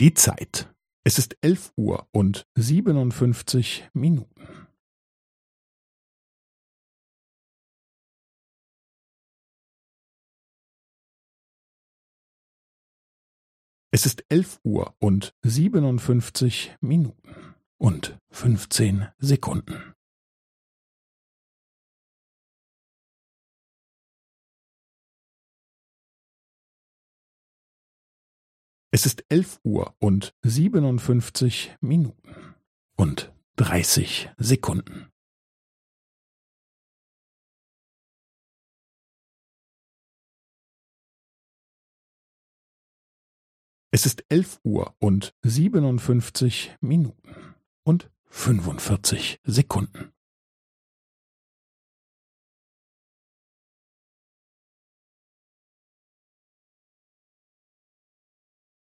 Die Zeit. Es ist elf Uhr und siebenundfünfzig Minuten. Es ist elf Uhr und siebenundfünfzig Minuten und fünfzehn Sekunden. Es ist elf Uhr und siebenundfünfzig Minuten und dreißig Sekunden. Es ist elf Uhr und siebenundfünfzig Minuten und fünfundvierzig Sekunden.